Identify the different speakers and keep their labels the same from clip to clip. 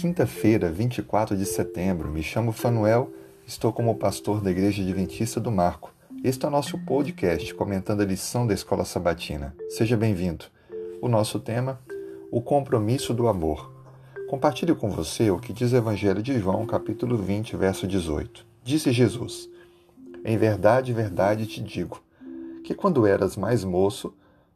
Speaker 1: Quinta-feira, 24 de setembro. Me chamo Fanuel, estou como pastor da Igreja Adventista do Marco. Este é o nosso podcast comentando a lição da Escola Sabatina. Seja bem-vindo. O nosso tema: o compromisso do amor. Compartilho com você o que diz o Evangelho de João, capítulo 20, verso 18. Disse Jesus: Em verdade, verdade te digo, que quando eras mais moço,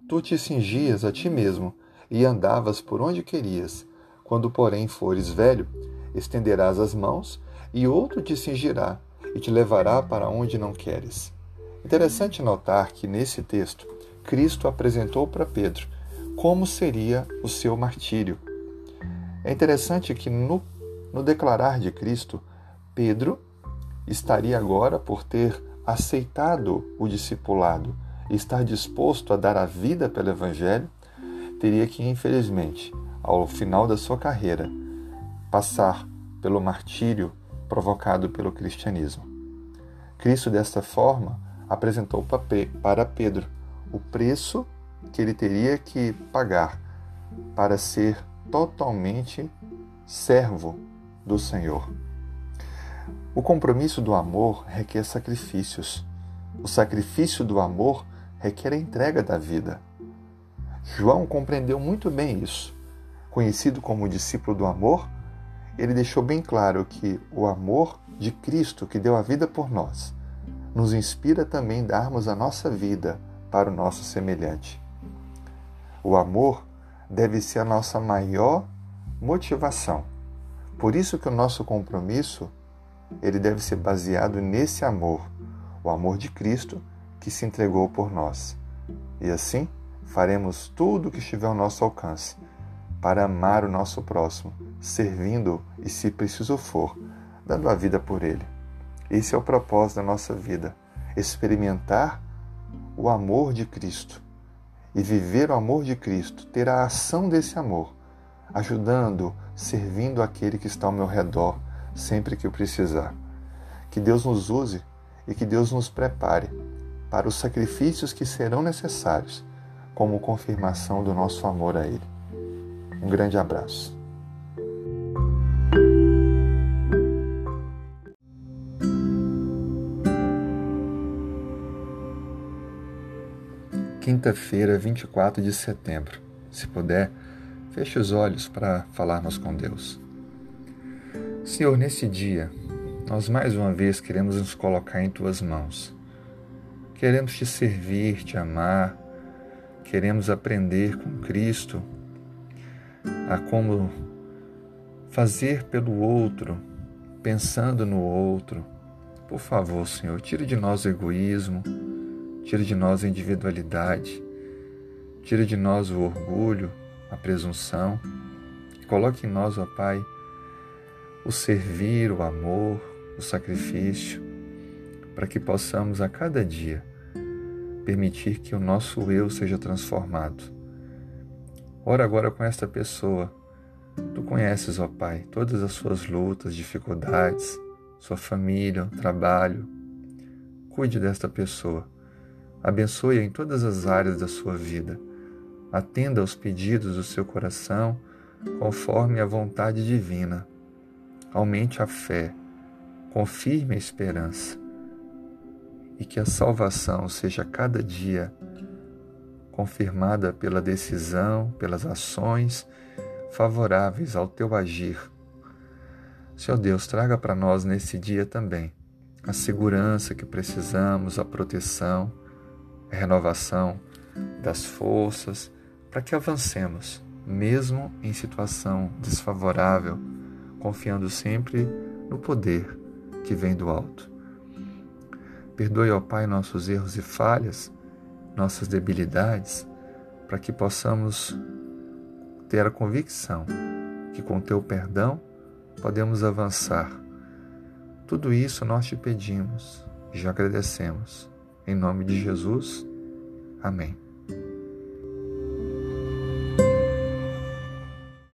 Speaker 1: tu te cingias a ti mesmo e andavas por onde querias. Quando, porém, fores velho, estenderás as mãos e outro te cingirá e te levará para onde não queres. Interessante notar que nesse texto, Cristo apresentou para Pedro como seria o seu martírio. É interessante que no, no declarar de Cristo, Pedro estaria agora por ter aceitado o discipulado e estar disposto a dar a vida pelo Evangelho, teria que, infelizmente, ao final da sua carreira, passar pelo martírio provocado pelo cristianismo. Cristo, desta forma, apresentou para Pedro o preço que ele teria que pagar para ser totalmente servo do Senhor. O compromisso do amor requer sacrifícios. O sacrifício do amor requer a entrega da vida. João compreendeu muito bem isso. Conhecido como discípulo do amor, ele deixou bem claro que o amor de Cristo, que deu a vida por nós, nos inspira também darmos a nossa vida para o nosso semelhante. O amor deve ser a nossa maior motivação. Por isso que o nosso compromisso ele deve ser baseado nesse amor, o amor de Cristo que se entregou por nós. E assim, faremos tudo o que estiver ao nosso alcance para amar o nosso próximo, servindo e, se preciso for, dando a vida por ele. Esse é o propósito da nossa vida: experimentar o amor de Cristo e viver o amor de Cristo, ter a ação desse amor, ajudando, servindo aquele que está ao meu redor sempre que eu precisar. Que Deus nos use e que Deus nos prepare para os sacrifícios que serão necessários como confirmação do nosso amor a Ele. Um grande abraço. Quinta-feira, 24 de setembro. Se puder, feche os olhos para falarmos com Deus. Senhor, nesse dia, nós mais uma vez queremos nos colocar em tuas mãos. Queremos te servir, te amar, queremos aprender com Cristo a como fazer pelo outro, pensando no outro. Por favor, Senhor, tire de nós o egoísmo, tire de nós a individualidade, tire de nós o orgulho, a presunção. Coloque em nós, ó Pai, o servir, o amor, o sacrifício, para que possamos a cada dia permitir que o nosso eu seja transformado. Ora agora com esta pessoa. Tu conheces, ó Pai, todas as suas lutas, dificuldades, sua família, trabalho. Cuide desta pessoa. Abençoe-a em todas as áreas da sua vida. Atenda aos pedidos do seu coração conforme a vontade divina. Aumente a fé, confirme a esperança e que a salvação seja cada dia confirmada pela decisão, pelas ações favoráveis ao teu agir. Senhor Deus, traga para nós nesse dia também a segurança que precisamos, a proteção, a renovação das forças, para que avancemos, mesmo em situação desfavorável, confiando sempre no poder que vem do alto. Perdoe, ó Pai, nossos erros e falhas, nossas debilidades, para que possamos ter a convicção que com teu perdão podemos avançar. Tudo isso nós te pedimos e já agradecemos. Em nome de Jesus. Amém.